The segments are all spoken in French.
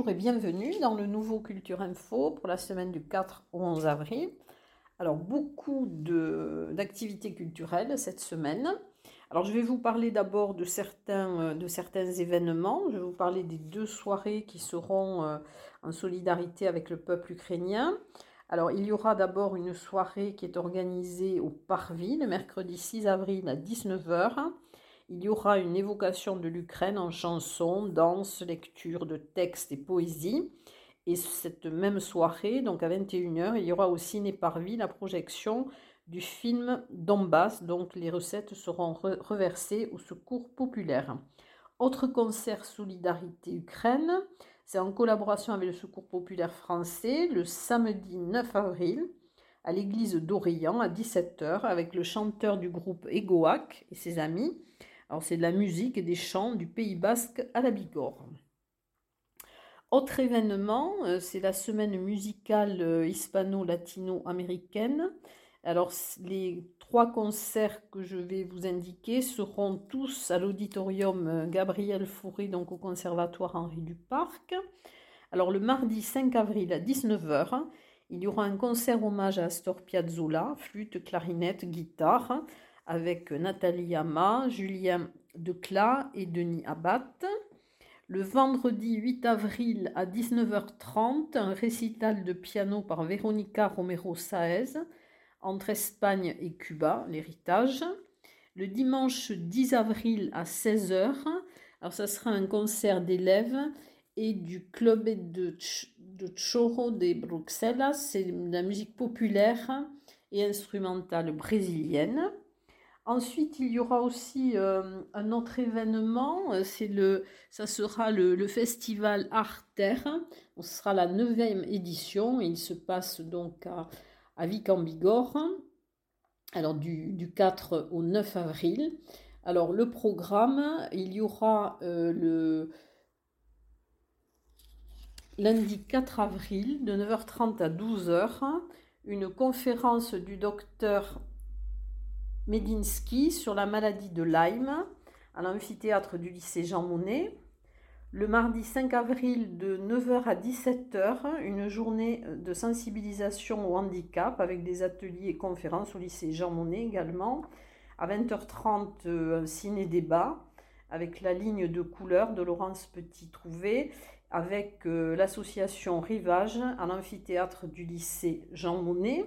bonjour et bienvenue dans le nouveau Culture Info pour la semaine du 4 au 11 avril. Alors beaucoup d'activités culturelles cette semaine. Alors je vais vous parler d'abord de certains, euh, de certains événements. Je vais vous parler des deux soirées qui seront euh, en solidarité avec le peuple ukrainien. Alors il y aura d'abord une soirée qui est organisée au Parvis le mercredi 6 avril à 19h il y aura une évocation de l'Ukraine en chansons, danse, lecture de textes et poésie. Et cette même soirée, donc à 21h, il y aura au Ciné Parvis la projection du film Donbass, donc les recettes seront reversées au secours populaire. Autre concert Solidarité Ukraine, c'est en collaboration avec le Secours populaire français le samedi 9 avril à l'église d'Orient à 17h avec le chanteur du groupe Egoac et ses amis. Alors c'est de la musique et des chants du Pays basque à la Bigorre. Autre événement, euh, c'est la semaine musicale euh, hispano-latino-américaine. Alors les trois concerts que je vais vous indiquer seront tous à l'auditorium euh, Gabriel Fauré, donc au conservatoire Henri Duparc. Alors le mardi 5 avril à 19h, il y aura un concert hommage à Astor Piazzolla, flûte, clarinette, guitare avec Nathalie Ama, Julien Declat et Denis Abbat. Le vendredi 8 avril à 19h30, un récital de piano par Veronica Romero Saez entre Espagne et Cuba, l'héritage. Le dimanche 10 avril à 16h, alors ça sera un concert d'élèves et du Club de, de Choro de Bruxelles, c'est de la musique populaire et instrumentale brésilienne. Ensuite, il y aura aussi euh, un autre événement, euh, ça sera le, festival Art Terre. Ce sera la neuvième édition il se passe donc à, à Vic en Bigorre, alors du, 4 au 9 avril. Alors le programme, il y aura euh, le lundi 4 avril de 9h30 à 12h une conférence du docteur Medinsky sur la maladie de Lyme à l'amphithéâtre du lycée Jean Monnet. Le mardi 5 avril de 9h à 17h, une journée de sensibilisation au handicap avec des ateliers et conférences au lycée Jean Monnet également. À 20h30, un ciné-débat avec la ligne de couleurs de Laurence Petit-Trouvé, avec euh, l'association Rivage à l'amphithéâtre du lycée Jean Monnet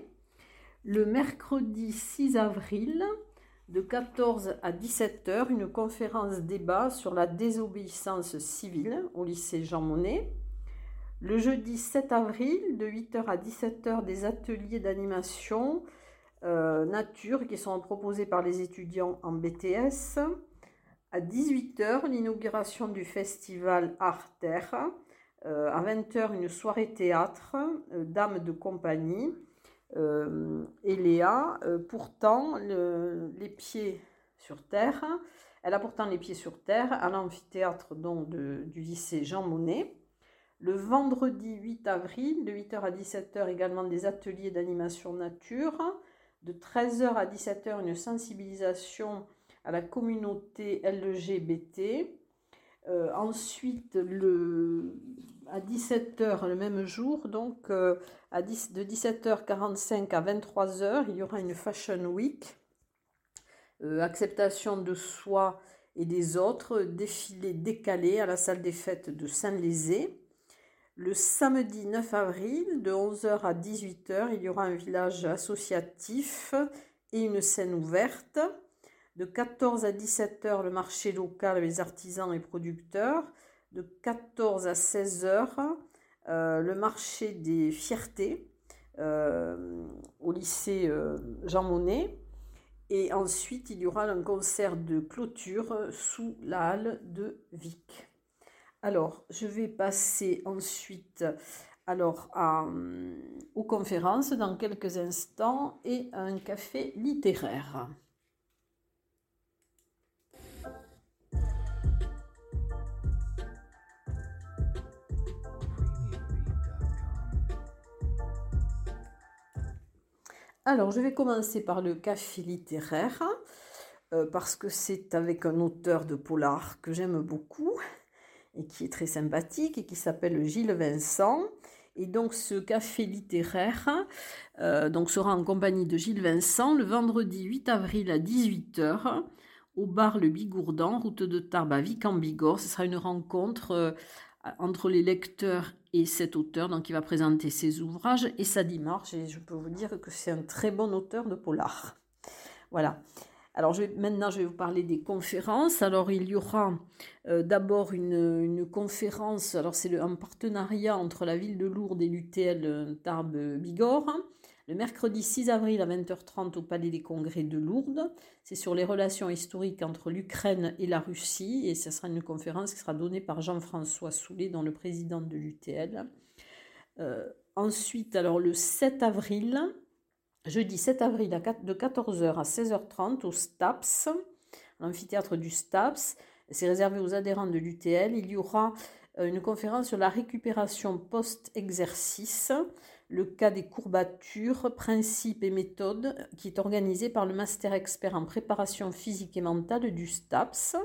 le mercredi 6 avril, de 14 à 17 heures, une conférence débat sur la désobéissance civile au lycée Jean Monnet. Le jeudi 7 avril, de 8h à 17h, des ateliers d'animation euh, nature qui sont proposés par les étudiants en BTS. À 18h, l'inauguration du festival Art Terre. Euh, à 20h, une soirée théâtre, euh, Dame de compagnie euh, Léa, euh, pourtant les pieds sur terre, elle a pourtant les pieds sur terre à l'amphithéâtre du lycée Jean Monnet. Le vendredi 8 avril, de 8h à 17h, également des ateliers d'animation nature. De 13h à 17h, une sensibilisation à la communauté LGBT. Euh, ensuite, à 17h le même jour, donc euh, de 17h45 à 23h, il y aura une Fashion Week, euh, acceptation de soi et des autres, défilé décalé à la salle des fêtes de Saint-Lézé. Le samedi 9 avril, de 11h à 18h, il y aura un village associatif et une scène ouverte. De 14 à 17 heures, le marché local, les artisans et producteurs. De 14 à 16 heures, euh, le marché des fiertés euh, au lycée euh, Jean Monnet. Et ensuite, il y aura un concert de clôture sous la halle de Vic. Alors, je vais passer ensuite aux conférences dans quelques instants et à un café littéraire. Alors, je vais commencer par le café littéraire, euh, parce que c'est avec un auteur de polar que j'aime beaucoup. et qui est très sympathique et qui s'appelle Gilles Vincent. Et donc ce café littéraire euh, donc, sera en compagnie de Gilles Vincent le vendredi 8 avril à 18h au bar Le Bigourdan, route de Tarbes à Vic en Bigorre. Ce sera une rencontre euh, entre les lecteurs et cet auteur, donc il va présenter ses ouvrages et sa démarche. Et je peux vous dire que c'est un très bon auteur de polar. Voilà. Alors maintenant, je vais vous parler des conférences. Alors il y aura euh, d'abord une, conférence, alors c'est un partenariat entre la ville de Lourdes et l'UTL euh, Tarbes-Bigorre, le mercredi 6 avril à 20h30 au Palais des Congrès de Lourdes. C'est sur les relations historiques entre l'Ukraine et la Russie et ce sera une conférence qui sera donnée par Jean-François Soulet, dont le président de l'UTL. Euh, ensuite, alors le 7 avril, jeudi 7 avril de 14h à 16h30 au STAPS, l'amphithéâtre du STAPS. C'est réservé aux adhérents de l'UTL. Il y aura euh, une conférence sur la récupération post-exercice, le cas des courbatures, principes et méthodes, qui est organisée par le Master Expert en préparation physique et mentale du STAPS.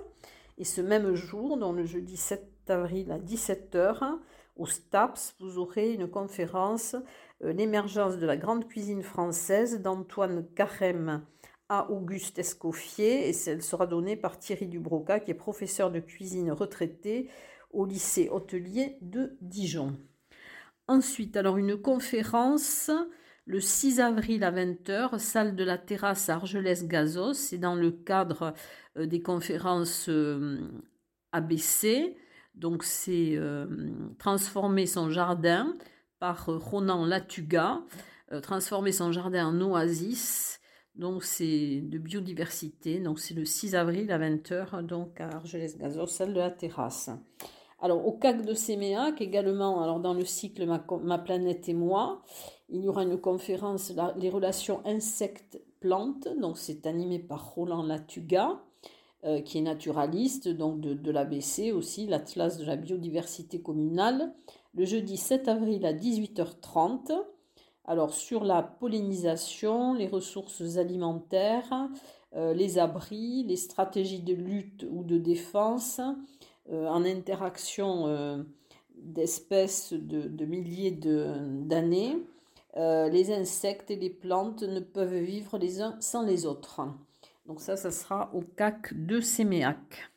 Et ce même jour, dans le jeudi 7 avril à 17h, au STAPS, vous aurez une conférence euh, l'émergence de la grande cuisine française d'Antoine Carême à Auguste Escoffier et elle sera donnée par Thierry Dubroca qui est professeur de cuisine retraité au lycée hôtelier de Dijon. Ensuite, alors une conférence le 6 avril à 20h, salle de la terrasse Argelès-Gazos, c'est dans le cadre euh, des conférences euh, ABC, donc c'est transformer son jardin, par euh, Ronan Latuga, euh, transformer son jardin en oasis. Donc c'est de biodiversité. Donc c'est le 6 avril à 20h donc à Argelès-Gazos, celle de la terrasse. Alors au CAC de Séméac également, alors dans le cycle ma, planète et moi, il y aura une conférence les relations insectes-plantes. Donc c'est animé par Roland Latuga. Euh, qui est naturaliste, donc de, l'ABC aussi, l'Atlas de la biodiversité communale le jeudi 7 avril à 18h30. Alors sur la pollinisation, les ressources alimentaires, euh, les abris, les stratégies de lutte ou de défense en interaction euh, d'espèces de, milliers d'années. les insectes et les plantes ne peuvent vivre les uns sans les autres. Donc ça, ça sera au CAC de Séméac.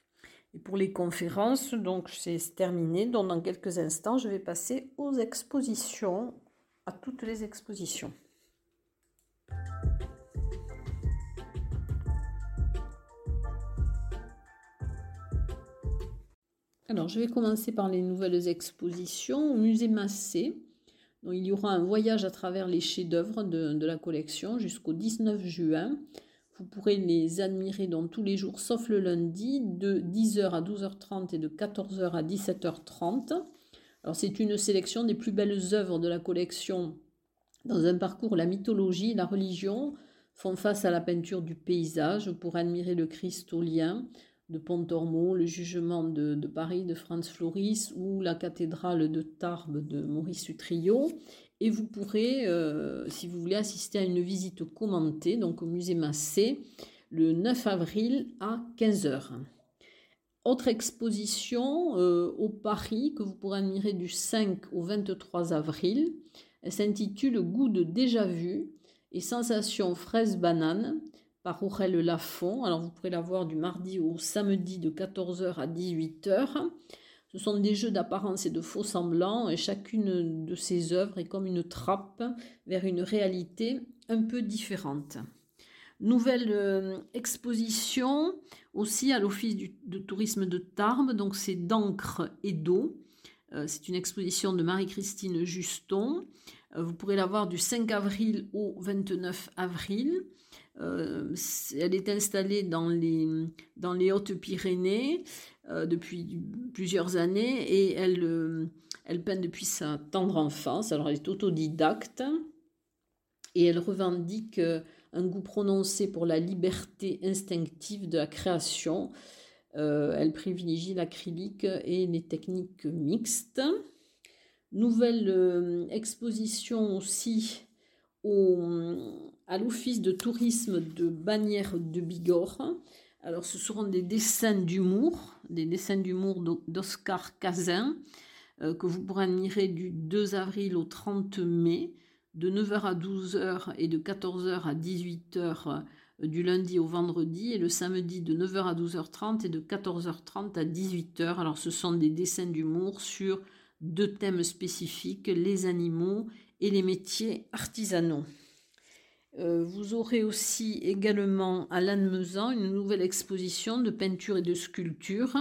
Et pour les conférences, donc c'est terminé. Donc dans quelques instants, je vais passer aux expositions, à toutes les expositions. Alors, je vais commencer par les nouvelles expositions au musée Massé. Donc, il y aura un voyage à travers les chefs-d'œuvre de, la collection jusqu'au 19 juin. Vous pourrez les admirer tous les jours, sauf le lundi, de 10h à 12h30 et de 14h à 17h30. Alors c'est une sélection des plus belles œuvres de la collection dans un parcours où la mythologie et la religion font face à la peinture du paysage pour admirer le Christ au lien de Pontormo, le jugement de, Paris de Franz Floris ou la cathédrale de Tarbes de Maurice Utrillo et vous pourrez, euh, si vous voulez, assister à une visite commentée, donc au musée Massé, le 9 avril à 15h. Autre exposition euh, au Paris que vous pourrez admirer du 5 au 23 avril. Elle s'intitule Goût de déjà vu et sensations fraise banane par Aurèle Lafont. Alors vous pourrez la voir du mardi au samedi de 14h à 18h. Ce sont des jeux d'apparence et de faux semblants, et chacune de ces œuvres est comme une trappe vers une réalité un peu différente. Nouvelle euh, exposition aussi à l'Office de tourisme de Tarbes, donc c'est d'encre et d'eau. Euh, c'est une exposition de Marie-Christine Juston. Euh, vous pourrez la voir du 5 avril au 29 avril. Elle est installée dans les, dans les Hautes-Pyrénées. Euh, depuis plusieurs années et elle, euh, elle peint depuis sa tendre enfance. Alors elle est autodidacte et elle revendique euh, un goût prononcé pour la liberté instinctive de la création. elle privilégie l'acrylique et les techniques mixtes. Nouvelle exposition aussi au, à l'Office de tourisme de Bagnères de Bigorre Alors, ce seront des dessins d'humour, des dessins d'humour d'Oscar Cazin, euh, que vous pourrez admirer du 2 avril au 30 mai, de 9h à 12h et de 14h à 18h euh, du lundi au vendredi, et le samedi de 9h à 12h30 et de 14h30 à 18h. Alors, ce sont des dessins d'humour sur deux thèmes spécifiques, les animaux et les métiers artisanaux. Euh, vous aurez aussi également à Lannemezan une nouvelle exposition de peinture et de sculpture.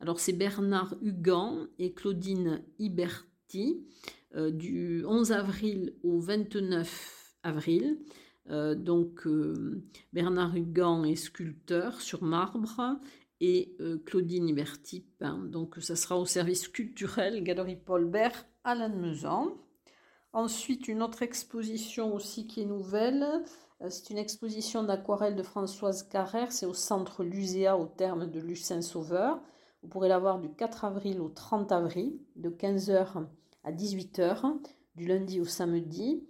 Alors c'est Bernard Hugan et Claudine Iberti euh, du 11 avril au 29 avril. Euh, donc Bernard Hugan est sculpteur sur marbre et Claudine Iberti peint. Donc ça sera au service culturel Galerie Paul Bert à Lannemezan. Ensuite, une autre exposition aussi qui est nouvelle. Euh, c'est une exposition d'aquarelle de Françoise Carrère. C'est au centre Luséa, au terme de Lucin Sauveur. Vous pourrez la voir du 4 avril au 30 avril, de 15h à 18h, du lundi au samedi.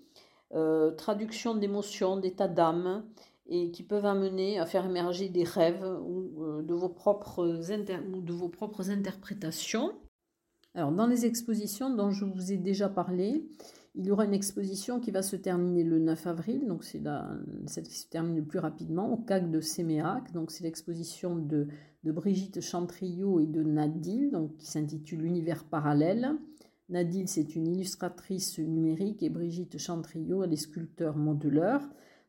Euh, traduction d'émotions, d'états d'âme, et qui peuvent amener à faire émerger des rêves ou, euh, de, vos propres ou de vos propres interprétations. Alors, dans les expositions dont je vous ai déjà parlé, il y aura une exposition qui va se terminer le 9 avril, donc c'est celle qui se termine le plus rapidement, au CAC de Séméac. Donc c'est l'exposition de, Brigitte Chantriot et de Nadil, donc, qui s'intitule Univers parallèle. Nadil, c'est une illustratrice numérique et Brigitte Chantriot, elle est sculpteur modeleur.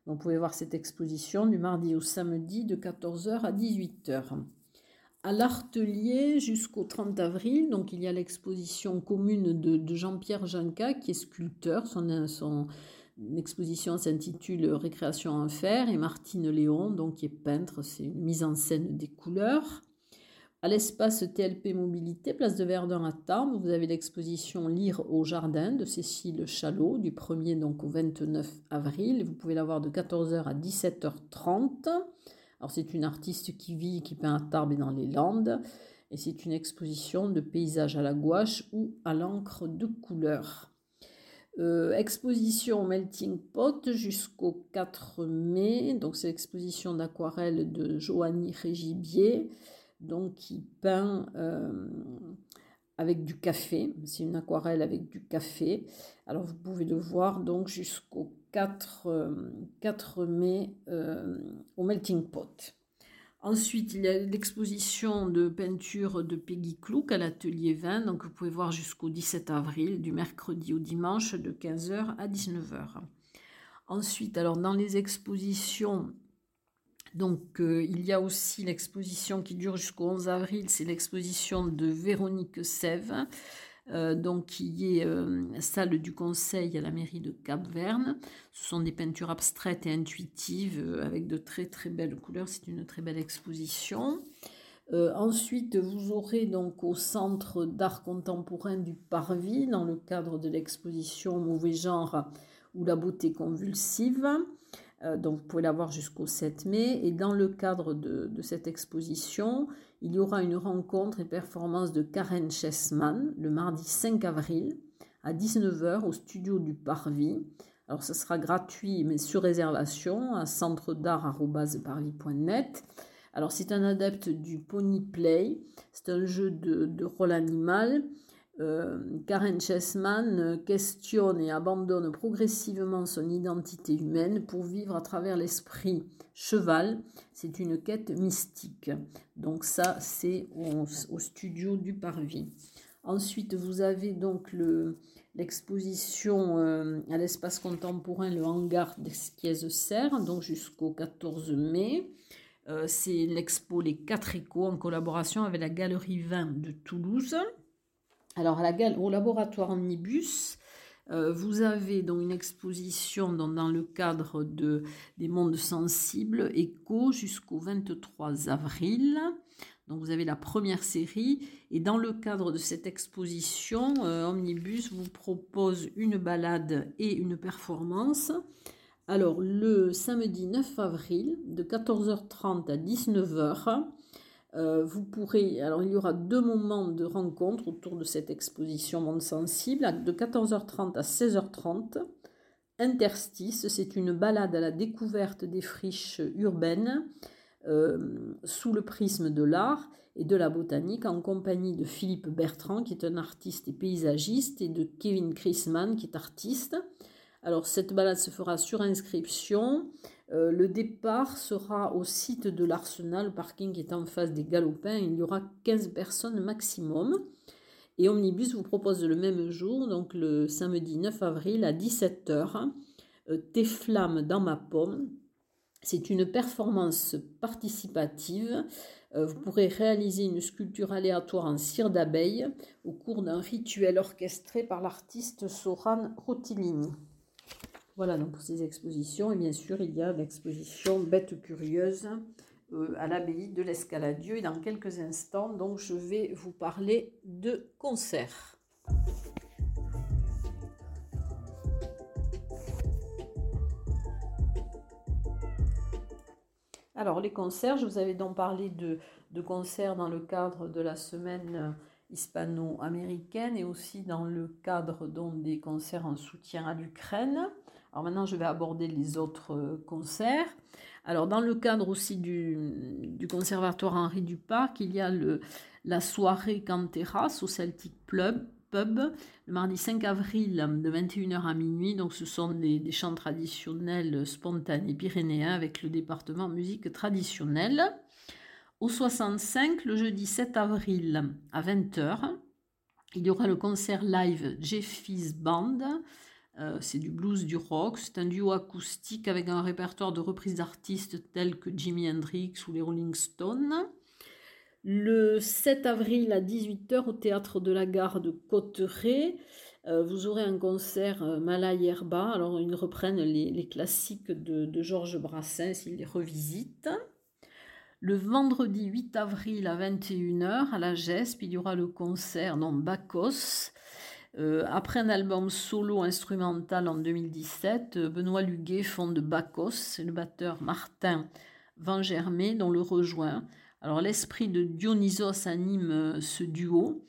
Donc, vous pouvez voir cette exposition du mardi au samedi de 14h à 18h à l'Artelier jusqu'au 30 avril. Donc, il y a l'exposition commune de, Jean-Pierre Janca, qui est sculpteur. Son, exposition s'intitule Récréation en fer. Et Martine Léon, donc, qui est peintre. C'est une mise en scène des couleurs. À l'espace TLP Mobilité, place de Verdun à Tarbes, vous avez l'exposition Lire au jardin de Cécile Chalot, du 1er donc au 29 avril. Vous pouvez la voir de 14h à 17h30. Alors c'est une artiste qui vit, qui peint à Tarbes et dans les Landes, et c'est une exposition de paysages à la gouache ou à l'encre de couleur. Euh, exposition Melting Pot jusqu'au 4 mai, donc c'est l'exposition d'aquarelle de Joanny Régibier, donc qui peint euh, avec du café, c'est une aquarelle avec du café. Alors vous pouvez le voir donc jusqu'au 4, 4 euh, mai au Melting Pot. Ensuite, il y a l'exposition de peinture de Peggy Clouk à l'atelier 20, donc vous pouvez voir jusqu'au 17 avril, du mercredi au dimanche, de 15h à 19h. Ensuite, alors dans les expositions, donc euh, il y a aussi l'exposition qui dure jusqu'au 11 avril, c'est l'exposition de Véronique Sève, euh, donc qui est euh, salle du conseil à la mairie de Cap-Verne. Ce sont des peintures abstraites et intuitives euh, avec de très très belles couleurs. C'est une très belle exposition. ensuite, vous aurez donc au Centre d'art contemporain du Parvis, dans le cadre de l'exposition Mauvais genre ou la beauté convulsive, donc vous pouvez la voir jusqu'au 7 mai. Et dans le cadre de, cette exposition, il y aura une rencontre et performance de Karen Chessman le mardi 5 avril à 19h au studio du Parvis. Alors ça sera gratuit mais sur réservation à centre d'art.parvis.net. Alors c'est un adepte du Pony Play, c'est un jeu de, de rôle animal Karen Chessman questionne et abandonne progressivement son identité humaine pour vivre à travers l'esprit cheval. C'est une quête mystique. Donc ça, c'est au, studio du Parvis. Ensuite, vous avez donc l'exposition euh, à l'espace contemporain, le hangar d'Esquiez-Serre, donc jusqu'au 14 mai. Euh, c'est l'expo Les Quatre Échos en collaboration avec la Galerie 20 de Toulouse. Alors, au laboratoire Omnibus, euh, vous avez donc une exposition dans, le cadre de, des mondes sensibles, écho, jusqu'au 23 avril. Donc vous avez la première série et dans le cadre de cette exposition, euh, Omnibus vous propose une balade et une performance. Alors le samedi 9 avril de 14h30 à 19h, euh, vous pourrez, alors il y aura deux moments de rencontre autour de cette exposition Monde Sensible, de 14h30 à 16h30. Interstice, c'est une balade à la découverte des friches urbaines sous le prisme de l'art et de la botanique en compagnie de Philippe Bertrand qui est un artiste et paysagiste et de Kevin Chrisman qui est artiste. Alors cette balade se fera sur inscription. Euh, le départ sera au site de l'Arsenal, le parking qui est en face des Galopins. Il y aura 15 personnes maximum. Et Omnibus vous propose le même jour, donc le samedi 9 avril à 17h, euh, Tes flammes dans ma pomme. C'est une performance participative. Euh, vous pourrez réaliser une sculpture aléatoire en cire d'abeille au cours d'un rituel orchestré par l'artiste Soran Rotilini. Voilà donc pour ces expositions. Et bien sûr, il y a l'exposition Bête curieuse euh, à l'abbaye de l'Escaladieu. Et dans quelques instants, je vais vous parler de concerts. Alors, les concerts, je vous avais donc parlé de, de concerts dans le cadre de la semaine hispano-américaine et aussi dans le cadre des concerts en soutien à l'Ukraine. Alors maintenant, je vais aborder les autres euh, concerts. Alors dans le cadre aussi du, conservatoire Henri Duparc, il y a le, la soirée Canteras au Celtic Pub, le mardi 5 avril de 21h à minuit. Donc ce sont des, des chants traditionnels spontanés pyrénéens avec le département musique traditionnelle. Au 65, le jeudi 7 avril à 20h, il y aura le concert live Jeffy's Band euh, c'est du blues, du rock. C'est un duo acoustique avec un répertoire de reprises d'artistes tels que Jimi Hendrix ou les Rolling Stones. Le 7 avril à 18h au théâtre de la gare de Cotteret, euh, vous aurez un concert euh, Yerba. Alors, ils reprennent les, classiques de, Georges Brassens, ils les revisitent. Le vendredi 8 avril à 21h à la GESP, il y aura le concert non, Bacchus euh, après un album solo instrumental en 2017, euh, Benoît Luguet fonde Bacchus, le batteur Martin Van Germé dont le rejoint. Alors l'esprit de Dionysos anime euh, ce duo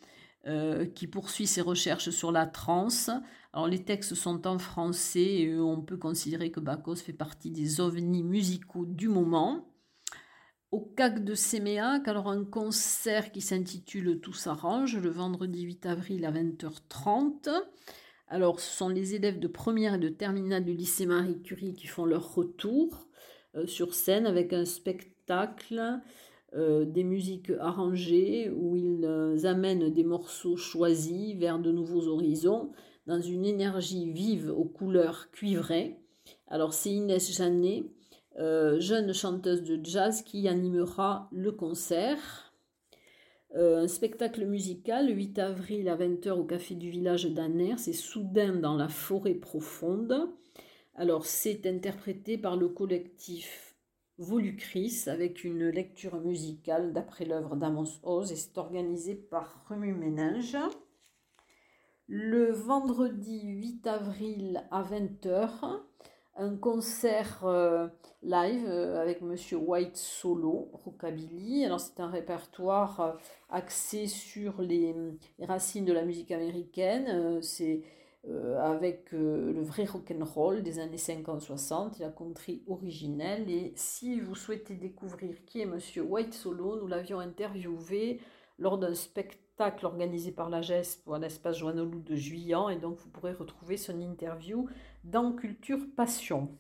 qui poursuit ses recherches sur la trance. Alors les textes sont en français et on peut considérer que Bacchus fait partie des ovnis musicaux du moment au CAC de Séméac, alors un concert qui s'intitule Tout s'arrange le vendredi 8 avril à 20h30. Alors ce sont les élèves de première et de terminale du lycée Marie Curie qui font leur retour euh, sur scène avec un spectacle, euh, des musiques arrangées où ils euh, amènent des morceaux choisis vers de nouveaux horizons dans une énergie vive aux couleurs cuivrées. Alors c'est Inès Jeannet euh, jeune chanteuse de jazz qui animera le concert. Euh, un spectacle musical le 8 avril à 20h au Café du Village d'Anner, c'est Soudain dans la forêt profonde. Alors c'est interprété par le collectif Volucris avec une lecture musicale d'après l'œuvre d'Amos Oz et c'est organisé par Remue Ménage. Le vendredi 8 avril à 20h, un concert euh, live euh, avec Monsieur White solo, rockabilly. Alors c'est un répertoire euh, axé sur les, racines de la musique américaine. c'est avec le vrai rock and roll des années 50-60, la country originelle. Et si vous souhaitez découvrir qui est Monsieur White Solo, nous l'avions interviewé lors d'un spectacle organisé par la GESP à l'espace Joannolou de Juillan. Et donc vous pourrez retrouver son interview dans Culture Passion.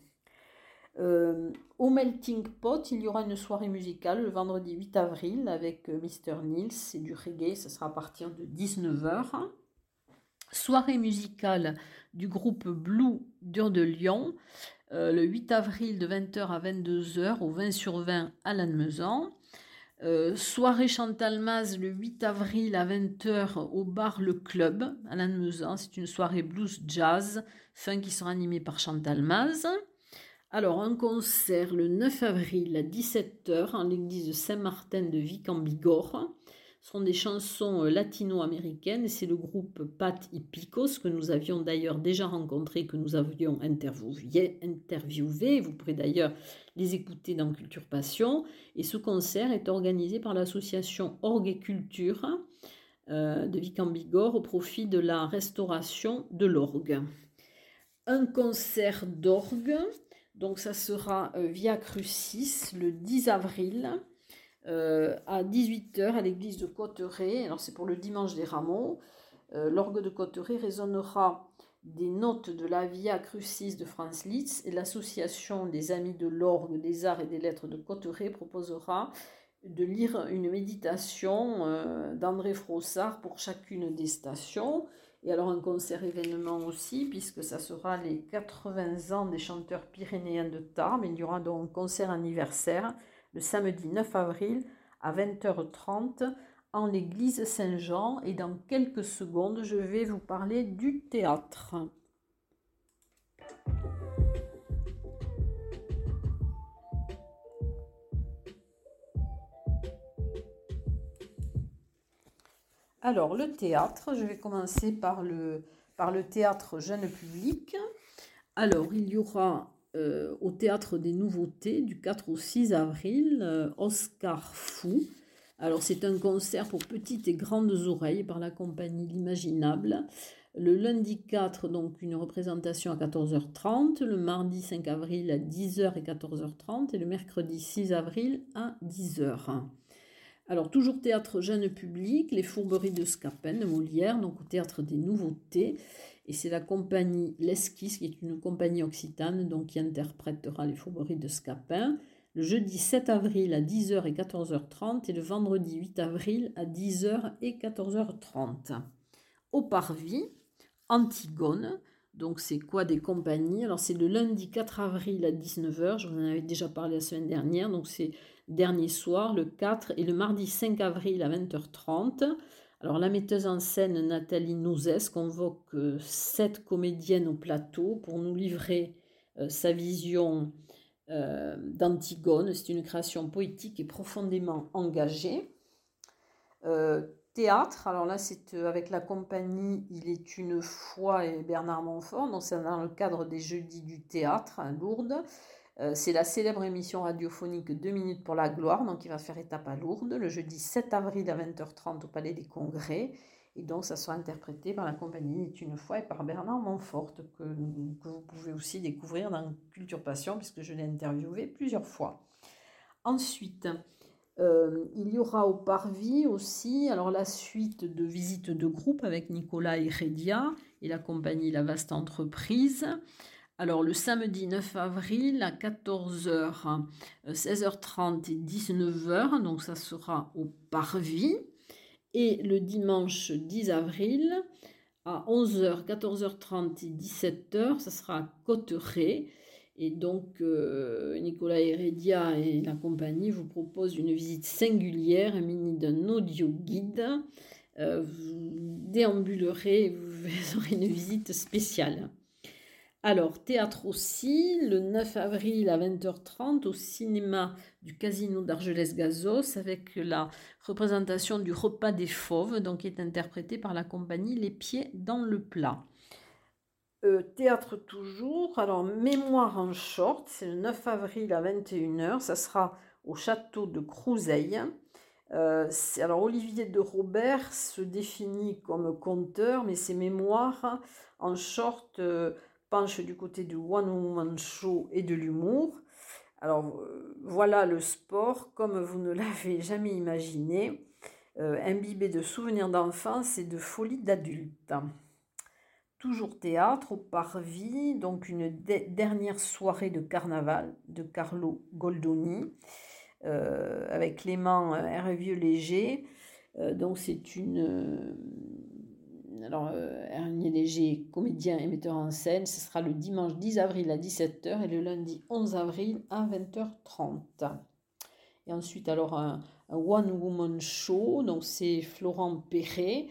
Euh, au Melting Pot, il y aura une soirée musicale le vendredi 8 avril avec euh, Mr. Nils, c'est du reggae, ce sera à partir de 19h. Soirée musicale du groupe Blue Dur de Lyon, euh, le 8 avril de 20h à 22h au 20 sur 20 à Lannemezan. Soirée Chantal Maz le 8 avril à 20h au bar Le Club à Lannemezan. C'est une soirée blues jazz, fin qui sera animée par Chantal Maz. Alors, un concert le 9 avril à 17h en l'église Saint-Martin de Vic en Bigorre. Ce sont des chansons euh, latino-américaines. C'est le groupe Pat que nous avions d'ailleurs déjà rencontré, que nous avions interviewé. Vous pourrez d'ailleurs les écouter dans Culture Passion. Et ce concert est organisé par l'association Orgue et Culture euh, de Vic au profit de la restauration de l'orgue. Un concert d'orgue Donc ça sera Via Crucis le 10 avril à 18h à l'église de Cotteret. Alors c'est pour le dimanche des rameaux. L'orgue de Cotteret résonnera des notes de la Via Crucis de Franz Liszt et l'association des Amis de l'Orgue, des Arts et des Lettres de Cotteret proposera de lire une méditation euh, d'André Frossard pour chacune des stations. Et alors un concert événement aussi, puisque ça sera les 80 ans des chanteurs pyrénéens de Tarbes. Il y aura donc un concert anniversaire le samedi 9 avril à 20h30 en l'église Saint-Jean et dans quelques secondes, je vais vous parler du théâtre. Alors, le théâtre, je vais commencer par le, par le théâtre jeune public. Alors, il y aura euh, au théâtre des nouveautés du 4 au 6 avril euh, Oscar Fou alors c'est un concert pour petites et grandes oreilles par la compagnie L'Imaginable. Le lundi 4, donc une représentation à 14h30, le mardi 5 avril à 10h et 14h30 et le mercredi 6 avril à 10h. Alors toujours théâtre jeune public, les fourberies de Scapin de Molière, donc au théâtre des nouveautés. Et c'est la compagnie L'Esquisse, qui est une compagnie occitane, donc qui interprétera les fourberies de Scapin le jeudi 7 avril à 10h et 14h30 et le vendredi 8 avril à 10h et 14h30. Au Parvis, Antigone, donc c'est quoi des compagnies? Alors c'est le lundi 4 avril à 19h, je vous en avais déjà parlé la semaine dernière, donc c'est dernier soir, le 4, et le mardi 5 avril à 20h30. Alors la metteuse en scène Nathalie Nozès convoque euh, sept comédiennes au plateau pour nous livrer euh, sa vision euh, d'Antigone. C'est une création poétique et profondément engagée. Théâtre, alors là c'est avec la compagnie Il est une fois et Bernard Montfort, donc c'est dans le cadre des Jeudis du théâtre à Lourdes. C'est la célèbre émission radiophonique 2 minutes pour la gloire, donc il va faire étape à Lourdes le jeudi 7 avril à 20h30 au Palais des Congrès. Et donc, ça sera interprété par la compagnie une fois et par Bernard Montfort, que, vous pouvez aussi découvrir dans Culture Passion, puisque je l'ai interviewé plusieurs fois. Ensuite, euh, il y aura au Parvis aussi alors la suite de visites de groupe avec Nicolas Heredia et la compagnie La Vaste Entreprise. Alors le samedi 9 avril à 14h, 16h30 et 19h, donc ça sera au Parvis. Et le dimanche 10 avril, à 11h, 14h30 et 17h, ça sera à Cotteret. Et donc, euh, Nicolas Heredia et la compagnie vous proposent une visite singulière munie d'un audio guide. Euh, vous déambulerez, vous aurez une visite spéciale. Alors, théâtre aussi, le 9 avril à 20h30 au cinéma du Casino d'Argelès-Gazos avec la représentation du repas des fauves, donc qui est interprété par la compagnie Les Pieds dans le plat. Euh, théâtre toujours, alors Mémoire en short, c'est le 9 avril à 21h, ça sera au château de Crouseille. Euh, alors Olivier de Robert se définit comme conteur, mais ses mémoires en short... Euh, du côté du One Woman Show et de l'humour. Alors euh, voilà le sport comme vous ne l'avez jamais imaginé, euh, imbibé de souvenirs d'enfance et de folie d'adulte. Toujours théâtre au Parvis, donc une dernière soirée de carnaval de Carlo Goldoni euh, avec Clément Hervieux Léger. donc c'est une alors euh, Léger, comédien et metteur en scène, ce sera le dimanche 10 avril à 17h et le lundi 11 avril à 20h30. Et ensuite, alors un, One Woman Show, donc c'est Florent Perret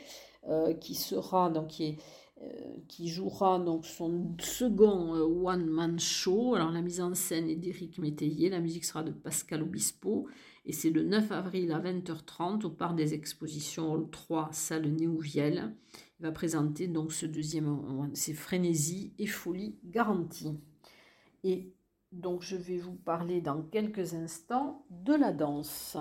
euh, qui sera donc qui, euh, qui jouera donc son second euh, One Man Show. Alors la mise en scène est d'Éric Métayer, la musique sera de Pascal Obispo et c'est le 9 avril à 20h30 au parc des expositions Hall 3, salle Néouvielle va présenter donc ce deuxième, c'est frénésie et folie garantie. Et donc je vais vous parler dans quelques instants de la danse.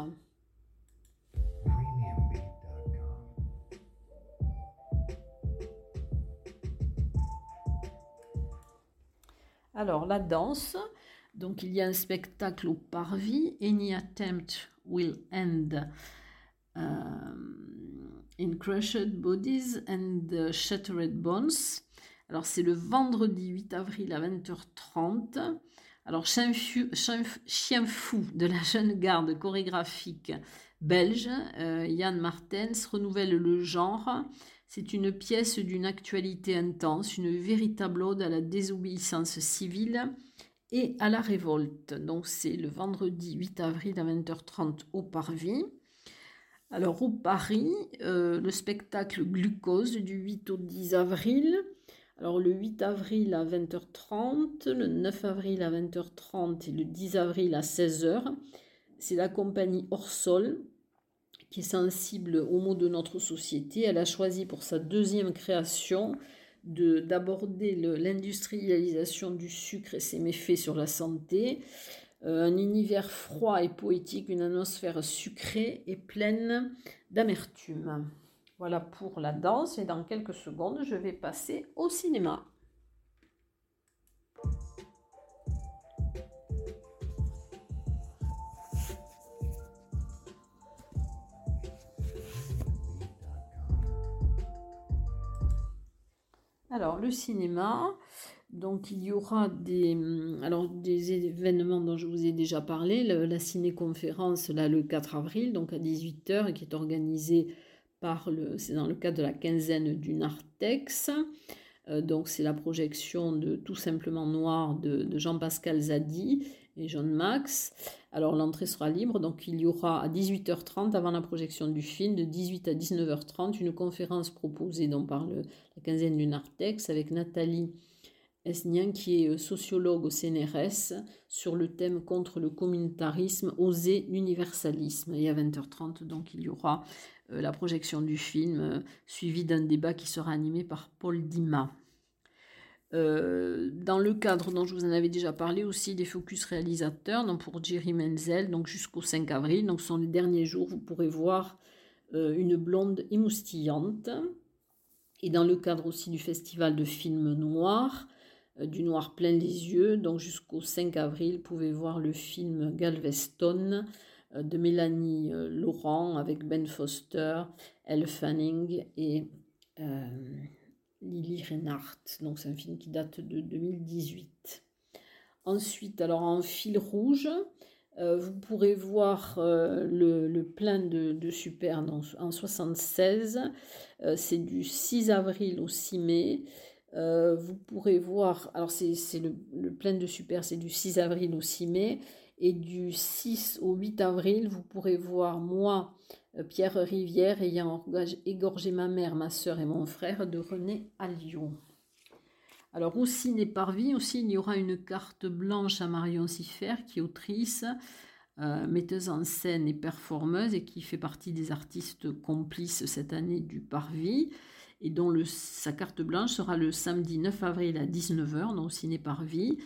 Alors la danse, Donc il y a un spectacle au parvis, Any Attempt Will End in Crushed Bodies and Shattered Bones. Alors c'est le vendredi 8 avril à 20h30. Alors chien, fou de la jeune garde chorégraphique belge, euh, Yann Martens, renouvelle le genre. C'est une pièce d'une actualité intense, une véritable ode à la désobéissance civile et à la révolte. Donc c'est le vendredi 8 avril à 20h30 au Parvis. Alors au Paris, euh, le spectacle Glucose du 8 au 10 avril. Alors le 8 avril à 20h30, le 9 avril à 20h30 et le 10 avril à 16h. C'est la compagnie Orsol qui est sensible aux maux de notre société. Elle a choisi pour sa deuxième création d'aborder l'industrialisation du sucre et ses méfaits sur la santé. Euh, un univers froid et poétique, une atmosphère sucrée et pleine d'amertume. Voilà pour la danse et dans quelques secondes, je vais passer au cinéma. Alors, le cinéma, donc il y aura des, alors, des événements dont je vous ai déjà parlé, la ciné-conférence là, le 4 avril, donc à 18h, qui est organisée c'est dans le cadre de la quinzaine du Nartex. Euh, donc c'est la projection de Tout simplement noir de, Jean-Pascal Zadi et John Max. Alors l'entrée sera libre, donc il y aura à 18h30 avant la projection du film, de 18 à 19h30, une conférence proposée donc, par la quinzaine du Nartex avec Nathalie Esnian qui est euh, sociologue au CNRS sur le thème contre le communautarisme, oser l'universalisme. Et à 20h30, donc il y aura euh, la projection du film, euh, suivi d'un débat qui sera animé par Paul Dima. Euh, dans le cadre dont je vous en avais déjà parlé aussi des focus réalisateurs, donc pour Jerry Menzel, donc jusqu'au 5 avril, donc ce sont les derniers jours, vous pourrez voir une blonde émoustillante. Et dans le cadre aussi du festival de films noirs, du noir plein les yeux, donc jusqu'au 5 avril, vous pouvez voir le film Galveston euh, de Mélanie euh, Laurent avec Ben Foster, Elle Fanning et euh, Lily Reinhardt. Donc c'est un film qui date de 2018. Ensuite, alors en fil rouge, vous pourrez voir le, plein de, super en 76. c'est du 6 avril au 6 mai. Vous pourrez voir, alors c'est le, le plein de super, c'est du 6 avril au 6 mai. Et du 6 au 8 avril, vous pourrez voir moi, euh, Pierre Rivière, ayant égorgé ma mère, ma soeur et mon frère de René à Lyon. Alors au ciné parvis aussi, il y aura une carte blanche à Marion Siffer, qui est autrice, euh, metteuse en scène et performeuse et qui fait partie des artistes complices cette année du Parvis et dont sa carte blanche sera le samedi 9 avril à 19h, donc au ciné Parvis.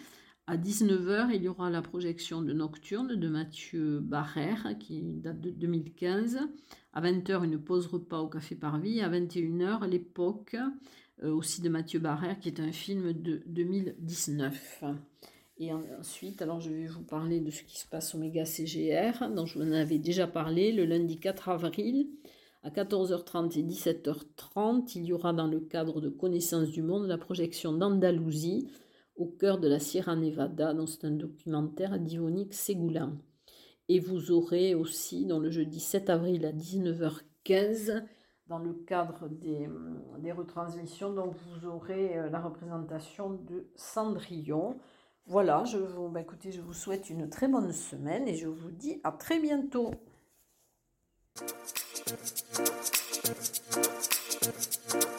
À 19h, il y aura la projection de Nocturne de Mathieu Barrère, qui date de 2015. À 20h, une pause repas au Café Parvis. À 21h, L'époque, euh, aussi de Mathieu Barrère, qui est un film de 2019. Et ensuite, alors je vais vous parler de ce qui se passe au Méga CGR, dont je vous en avais déjà parlé, le lundi 4 avril. À 14h30 et 17h30, il y aura dans le cadre de Connaissance du Monde la projection d'Andalousie, au cœur de la Sierra Nevada, dans c'est un documentaire d'Ivonique Ségoulan. Et vous aurez aussi, dans le jeudi 7 avril à 19h15, dans le cadre des, des retransmissions, donc vous aurez euh, la représentation de Cendrillon. Voilà, je vous, bah écoutez, je vous souhaite une très bonne semaine et je vous dis à très bientôt. Thank you.